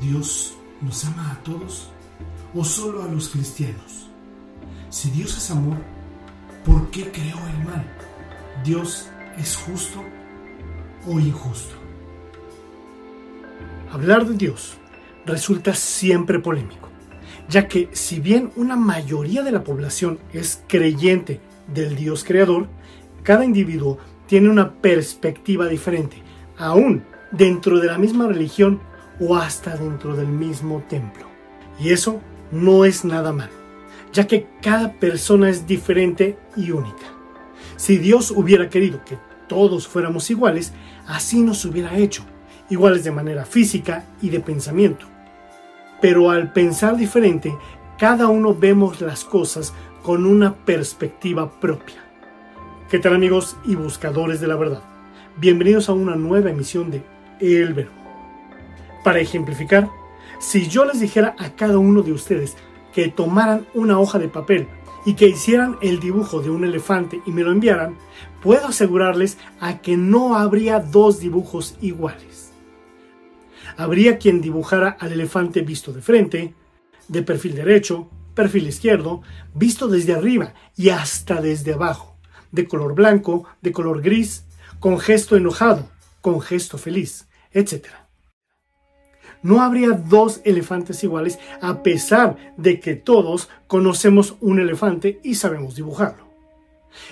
¿Dios nos ama a todos o solo a los cristianos? Si Dios es amor, ¿por qué creó el mal? ¿Dios es justo o injusto? Hablar de Dios resulta siempre polémico, ya que si bien una mayoría de la población es creyente del Dios creador, cada individuo tiene una perspectiva diferente, aún dentro de la misma religión o hasta dentro del mismo templo. Y eso no es nada malo, ya que cada persona es diferente y única. Si Dios hubiera querido que todos fuéramos iguales, así nos hubiera hecho, iguales de manera física y de pensamiento. Pero al pensar diferente, cada uno vemos las cosas con una perspectiva propia. ¿Qué tal amigos y buscadores de la verdad? Bienvenidos a una nueva emisión de El Verbo. Para ejemplificar, si yo les dijera a cada uno de ustedes que tomaran una hoja de papel y que hicieran el dibujo de un elefante y me lo enviaran, puedo asegurarles a que no habría dos dibujos iguales. Habría quien dibujara al elefante visto de frente, de perfil derecho, perfil izquierdo, visto desde arriba y hasta desde abajo, de color blanco, de color gris, con gesto enojado, con gesto feliz, etc no habría dos elefantes iguales a pesar de que todos conocemos un elefante y sabemos dibujarlo.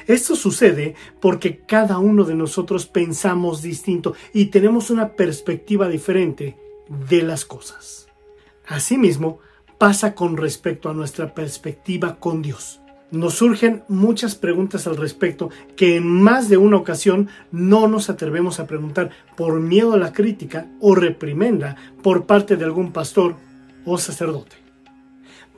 Esto sucede porque cada uno de nosotros pensamos distinto y tenemos una perspectiva diferente de las cosas. Asimismo, pasa con respecto a nuestra perspectiva con Dios nos surgen muchas preguntas al respecto que en más de una ocasión no nos atrevemos a preguntar por miedo a la crítica o reprimenda por parte de algún pastor o sacerdote.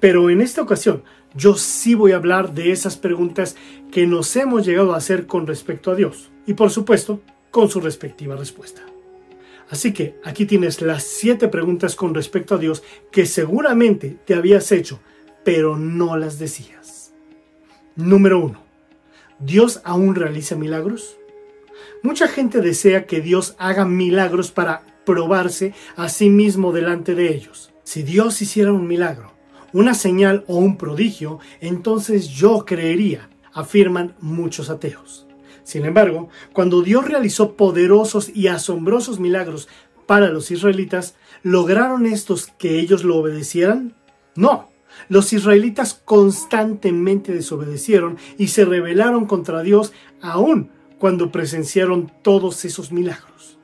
Pero en esta ocasión yo sí voy a hablar de esas preguntas que nos hemos llegado a hacer con respecto a Dios y por supuesto con su respectiva respuesta. Así que aquí tienes las siete preguntas con respecto a Dios que seguramente te habías hecho, pero no las decías. Número 1. ¿Dios aún realiza milagros? Mucha gente desea que Dios haga milagros para probarse a sí mismo delante de ellos. Si Dios hiciera un milagro, una señal o un prodigio, entonces yo creería, afirman muchos ateos. Sin embargo, cuando Dios realizó poderosos y asombrosos milagros para los israelitas, ¿lograron estos que ellos lo obedecieran? No, los israelitas constantemente desobedecieron y se rebelaron contra Dios aún cuando presenciaron todos esos milagros.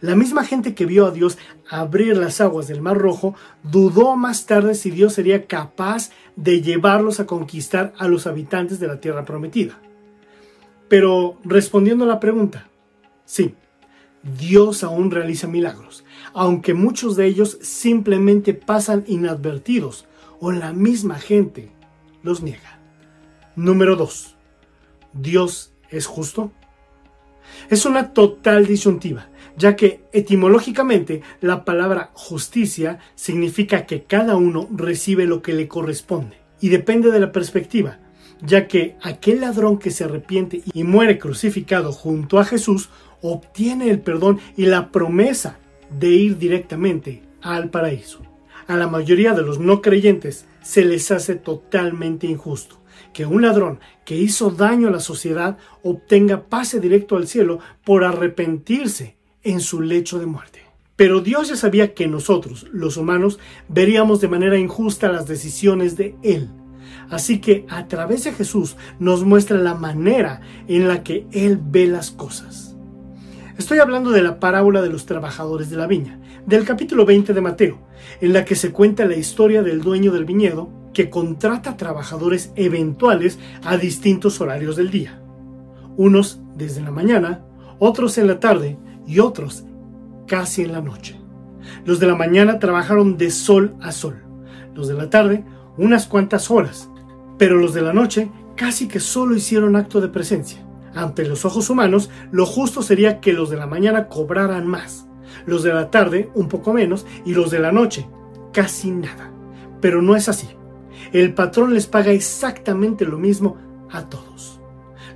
La misma gente que vio a Dios abrir las aguas del Mar Rojo dudó más tarde si Dios sería capaz de llevarlos a conquistar a los habitantes de la tierra prometida. Pero respondiendo a la pregunta, sí, Dios aún realiza milagros, aunque muchos de ellos simplemente pasan inadvertidos o la misma gente los niega. Número 2. ¿Dios es justo? Es una total disyuntiva, ya que etimológicamente la palabra justicia significa que cada uno recibe lo que le corresponde y depende de la perspectiva, ya que aquel ladrón que se arrepiente y muere crucificado junto a Jesús obtiene el perdón y la promesa de ir directamente al paraíso a la mayoría de los no creyentes se les hace totalmente injusto que un ladrón que hizo daño a la sociedad obtenga pase directo al cielo por arrepentirse en su lecho de muerte. Pero Dios ya sabía que nosotros, los humanos, veríamos de manera injusta las decisiones de Él. Así que a través de Jesús nos muestra la manera en la que Él ve las cosas. Estoy hablando de la parábola de los trabajadores de la viña, del capítulo 20 de Mateo, en la que se cuenta la historia del dueño del viñedo que contrata trabajadores eventuales a distintos horarios del día. Unos desde la mañana, otros en la tarde y otros casi en la noche. Los de la mañana trabajaron de sol a sol, los de la tarde unas cuantas horas, pero los de la noche casi que solo hicieron acto de presencia. Ante los ojos humanos, lo justo sería que los de la mañana cobraran más, los de la tarde un poco menos y los de la noche casi nada. Pero no es así. El patrón les paga exactamente lo mismo a todos,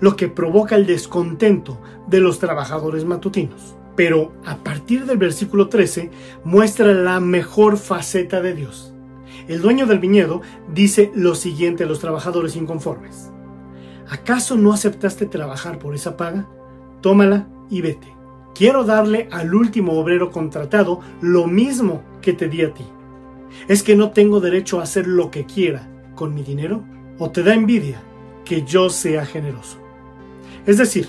lo que provoca el descontento de los trabajadores matutinos. Pero a partir del versículo 13 muestra la mejor faceta de Dios. El dueño del viñedo dice lo siguiente a los trabajadores inconformes. ¿Acaso no aceptaste trabajar por esa paga? Tómala y vete. Quiero darle al último obrero contratado lo mismo que te di a ti. ¿Es que no tengo derecho a hacer lo que quiera con mi dinero? ¿O te da envidia que yo sea generoso? Es decir,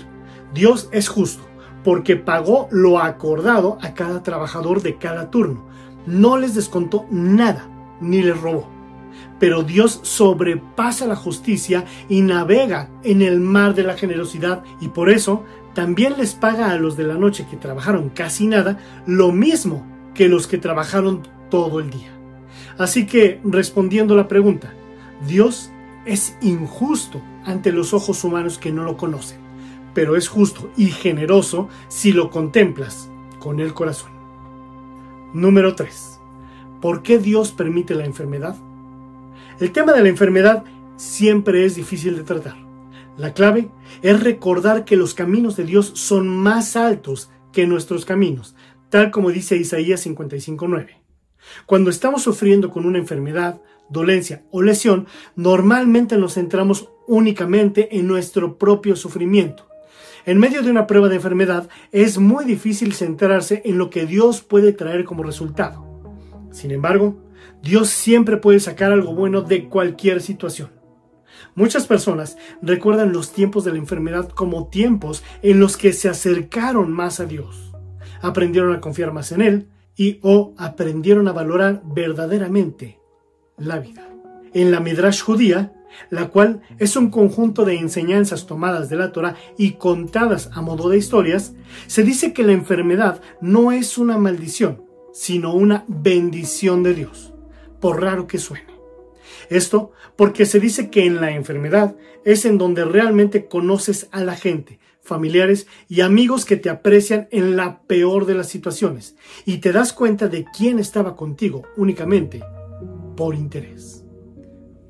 Dios es justo porque pagó lo acordado a cada trabajador de cada turno. No les descontó nada, ni les robó. Pero Dios sobrepasa la justicia y navega en el mar de la generosidad y por eso también les paga a los de la noche que trabajaron casi nada lo mismo que los que trabajaron todo el día. Así que, respondiendo la pregunta, Dios es injusto ante los ojos humanos que no lo conocen, pero es justo y generoso si lo contemplas con el corazón. Número 3. ¿Por qué Dios permite la enfermedad? El tema de la enfermedad siempre es difícil de tratar. La clave es recordar que los caminos de Dios son más altos que nuestros caminos, tal como dice Isaías 55.9. Cuando estamos sufriendo con una enfermedad, dolencia o lesión, normalmente nos centramos únicamente en nuestro propio sufrimiento. En medio de una prueba de enfermedad es muy difícil centrarse en lo que Dios puede traer como resultado. Sin embargo, Dios siempre puede sacar algo bueno de cualquier situación. Muchas personas recuerdan los tiempos de la enfermedad como tiempos en los que se acercaron más a Dios, aprendieron a confiar más en Él y o aprendieron a valorar verdaderamente la vida. En la Midrash judía, la cual es un conjunto de enseñanzas tomadas de la Torah y contadas a modo de historias, se dice que la enfermedad no es una maldición, sino una bendición de Dios, por raro que suene. Esto porque se dice que en la enfermedad es en donde realmente conoces a la gente, familiares y amigos que te aprecian en la peor de las situaciones y te das cuenta de quién estaba contigo únicamente por interés.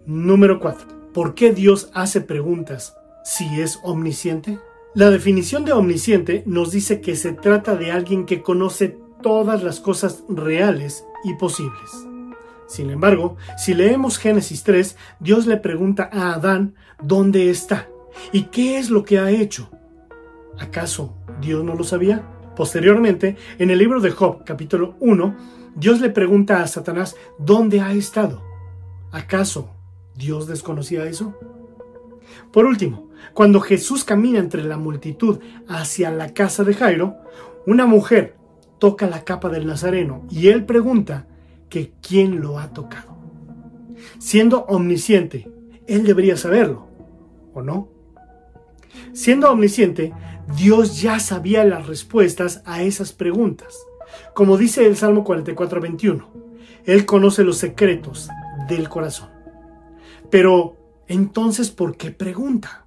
Número 4. ¿Por qué Dios hace preguntas si es omnisciente? La definición de omnisciente nos dice que se trata de alguien que conoce todas las cosas reales y posibles. Sin embargo, si leemos Génesis 3, Dios le pregunta a Adán dónde está y qué es lo que ha hecho. ¿Acaso Dios no lo sabía? Posteriormente, en el libro de Job, capítulo 1, Dios le pregunta a Satanás dónde ha estado. ¿Acaso Dios desconocía eso? Por último, cuando Jesús camina entre la multitud hacia la casa de Jairo, una mujer toca la capa del Nazareno y él pregunta que quién lo ha tocado. Siendo omnisciente, él debería saberlo, ¿o no? Siendo omnisciente, Dios ya sabía las respuestas a esas preguntas. Como dice el Salmo 44, 21, Él conoce los secretos del corazón. Pero, entonces, ¿por qué pregunta?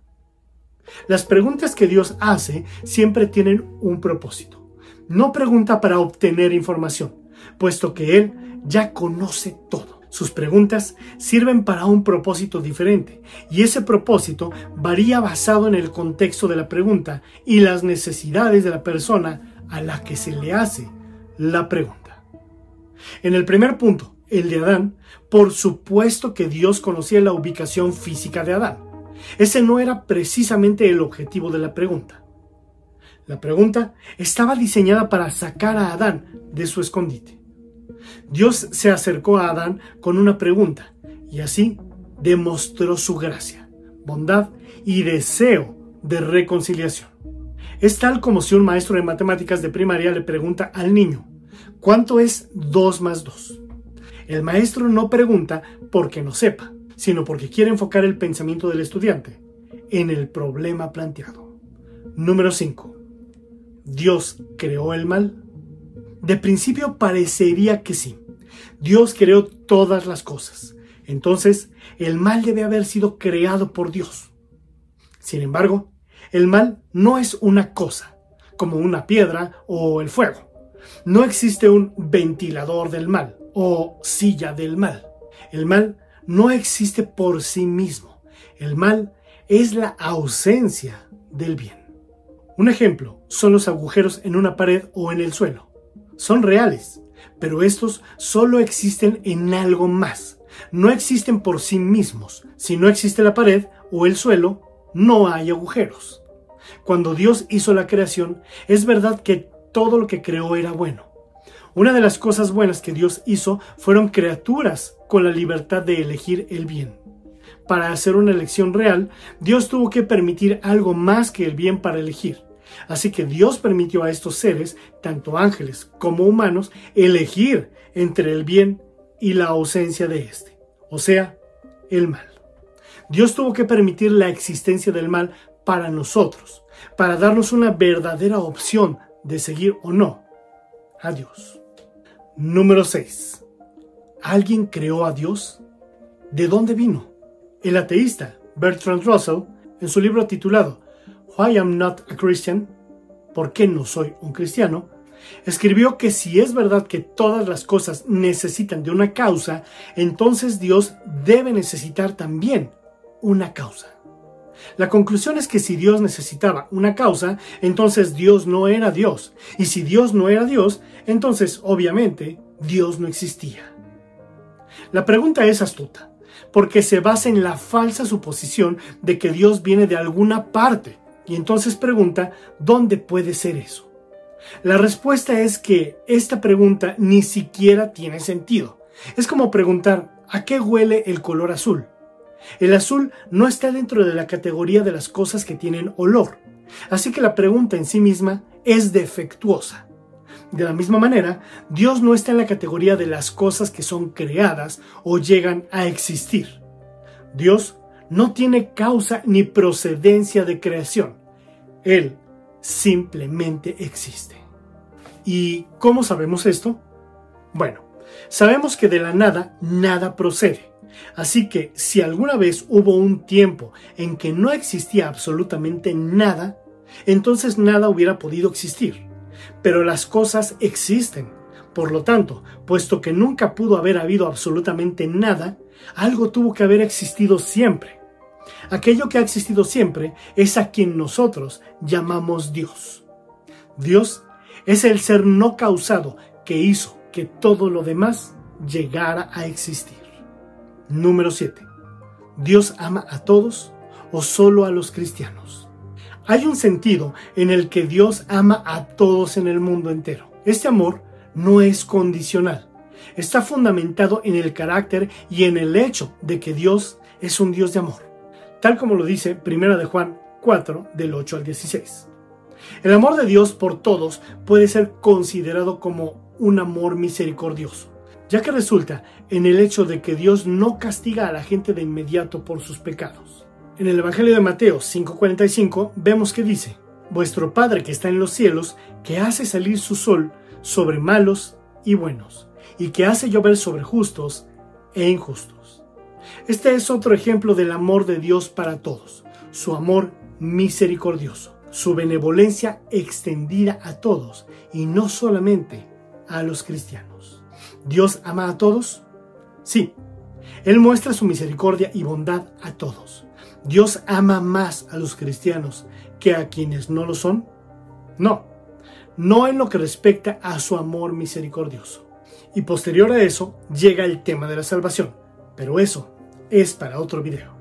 Las preguntas que Dios hace siempre tienen un propósito. No pregunta para obtener información, puesto que Él ya conoce todo. Sus preguntas sirven para un propósito diferente y ese propósito varía basado en el contexto de la pregunta y las necesidades de la persona a la que se le hace la pregunta. En el primer punto, el de Adán, por supuesto que Dios conocía la ubicación física de Adán. Ese no era precisamente el objetivo de la pregunta. La pregunta estaba diseñada para sacar a Adán de su escondite. Dios se acercó a Adán con una pregunta y así demostró su gracia, bondad y deseo de reconciliación. Es tal como si un maestro de matemáticas de primaria le pregunta al niño, ¿cuánto es 2 más 2? El maestro no pregunta porque no sepa, sino porque quiere enfocar el pensamiento del estudiante en el problema planteado. Número 5. ¿Dios creó el mal? De principio parecería que sí. Dios creó todas las cosas. Entonces, el mal debe haber sido creado por Dios. Sin embargo, el mal no es una cosa, como una piedra o el fuego. No existe un ventilador del mal o silla del mal. El mal no existe por sí mismo. El mal es la ausencia del bien. Un ejemplo son los agujeros en una pared o en el suelo. Son reales, pero estos solo existen en algo más. No existen por sí mismos. Si no existe la pared o el suelo, no hay agujeros. Cuando Dios hizo la creación, es verdad que todo lo que creó era bueno. Una de las cosas buenas que Dios hizo fueron criaturas con la libertad de elegir el bien. Para hacer una elección real, Dios tuvo que permitir algo más que el bien para elegir. Así que Dios permitió a estos seres, tanto ángeles como humanos, elegir entre el bien y la ausencia de éste, o sea, el mal. Dios tuvo que permitir la existencia del mal para nosotros, para darnos una verdadera opción de seguir o no a Dios. Número 6. ¿Alguien creó a Dios? ¿De dónde vino? El ateísta Bertrand Russell, en su libro titulado Why I'm Not a Christian, ¿Por qué no soy un cristiano? escribió que si es verdad que todas las cosas necesitan de una causa, entonces Dios debe necesitar también una causa. La conclusión es que si Dios necesitaba una causa, entonces Dios no era Dios. Y si Dios no era Dios, entonces obviamente Dios no existía. La pregunta es astuta, porque se basa en la falsa suposición de que Dios viene de alguna parte y entonces pregunta, ¿dónde puede ser eso? La respuesta es que esta pregunta ni siquiera tiene sentido. Es como preguntar, ¿a qué huele el color azul? El azul no está dentro de la categoría de las cosas que tienen olor, así que la pregunta en sí misma es defectuosa. De la misma manera, Dios no está en la categoría de las cosas que son creadas o llegan a existir. Dios no tiene causa ni procedencia de creación. Él simplemente existe. ¿Y cómo sabemos esto? Bueno, sabemos que de la nada nada procede. Así que si alguna vez hubo un tiempo en que no existía absolutamente nada, entonces nada hubiera podido existir. Pero las cosas existen. Por lo tanto, puesto que nunca pudo haber habido absolutamente nada, algo tuvo que haber existido siempre. Aquello que ha existido siempre es a quien nosotros llamamos Dios. Dios es el ser no causado que hizo que todo lo demás llegara a existir. Número 7. ¿Dios ama a todos o solo a los cristianos? Hay un sentido en el que Dios ama a todos en el mundo entero. Este amor no es condicional está fundamentado en el carácter y en el hecho de que Dios es un Dios de amor, tal como lo dice 1 de Juan 4 del 8 al 16. El amor de Dios por todos puede ser considerado como un amor misericordioso, ya que resulta en el hecho de que Dios no castiga a la gente de inmediato por sus pecados. En el Evangelio de Mateo 5:45 vemos que dice, Vuestro Padre que está en los cielos, que hace salir su sol sobre malos y buenos, y que hace llover sobre justos e injustos. Este es otro ejemplo del amor de Dios para todos, su amor misericordioso, su benevolencia extendida a todos y no solamente a los cristianos. ¿Dios ama a todos? Sí, Él muestra su misericordia y bondad a todos. ¿Dios ama más a los cristianos que a quienes no lo son? No, no en lo que respecta a su amor misericordioso. Y posterior a eso llega el tema de la salvación. Pero eso es para otro video.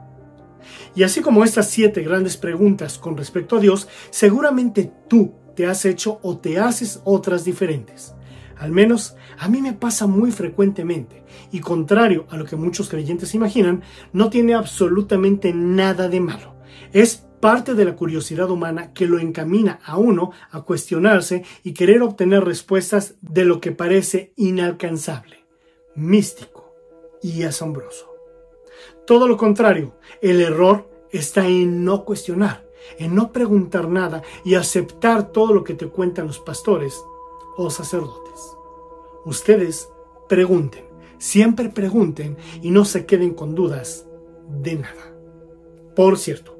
Y así como estas siete grandes preguntas con respecto a Dios, seguramente tú te has hecho o te haces otras diferentes. Al menos a mí me pasa muy frecuentemente y contrario a lo que muchos creyentes imaginan, no tiene absolutamente nada de malo. Es parte de la curiosidad humana que lo encamina a uno a cuestionarse y querer obtener respuestas de lo que parece inalcanzable, místico y asombroso. Todo lo contrario, el error está en no cuestionar, en no preguntar nada y aceptar todo lo que te cuentan los pastores o sacerdotes. Ustedes pregunten, siempre pregunten y no se queden con dudas de nada. Por cierto,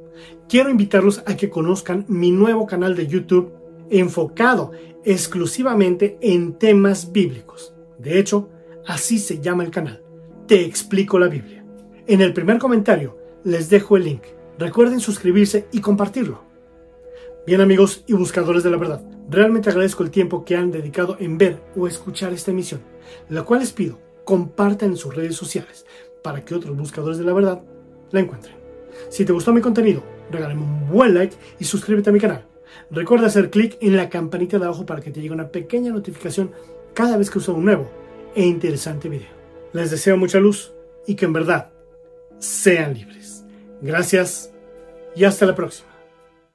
quiero invitarlos a que conozcan mi nuevo canal de YouTube enfocado exclusivamente en temas bíblicos. De hecho, así se llama el canal. Te explico la Biblia. En el primer comentario les dejo el link. Recuerden suscribirse y compartirlo. Bien amigos y buscadores de la verdad, realmente agradezco el tiempo que han dedicado en ver o escuchar esta emisión, la cual les pido compartan en sus redes sociales para que otros buscadores de la verdad la encuentren. Si te gustó mi contenido, regálame un buen like y suscríbete a mi canal. Recuerda hacer clic en la campanita de abajo para que te llegue una pequeña notificación cada vez que uso un nuevo e interesante video. Les deseo mucha luz y que en verdad sean libres. Gracias y hasta la próxima.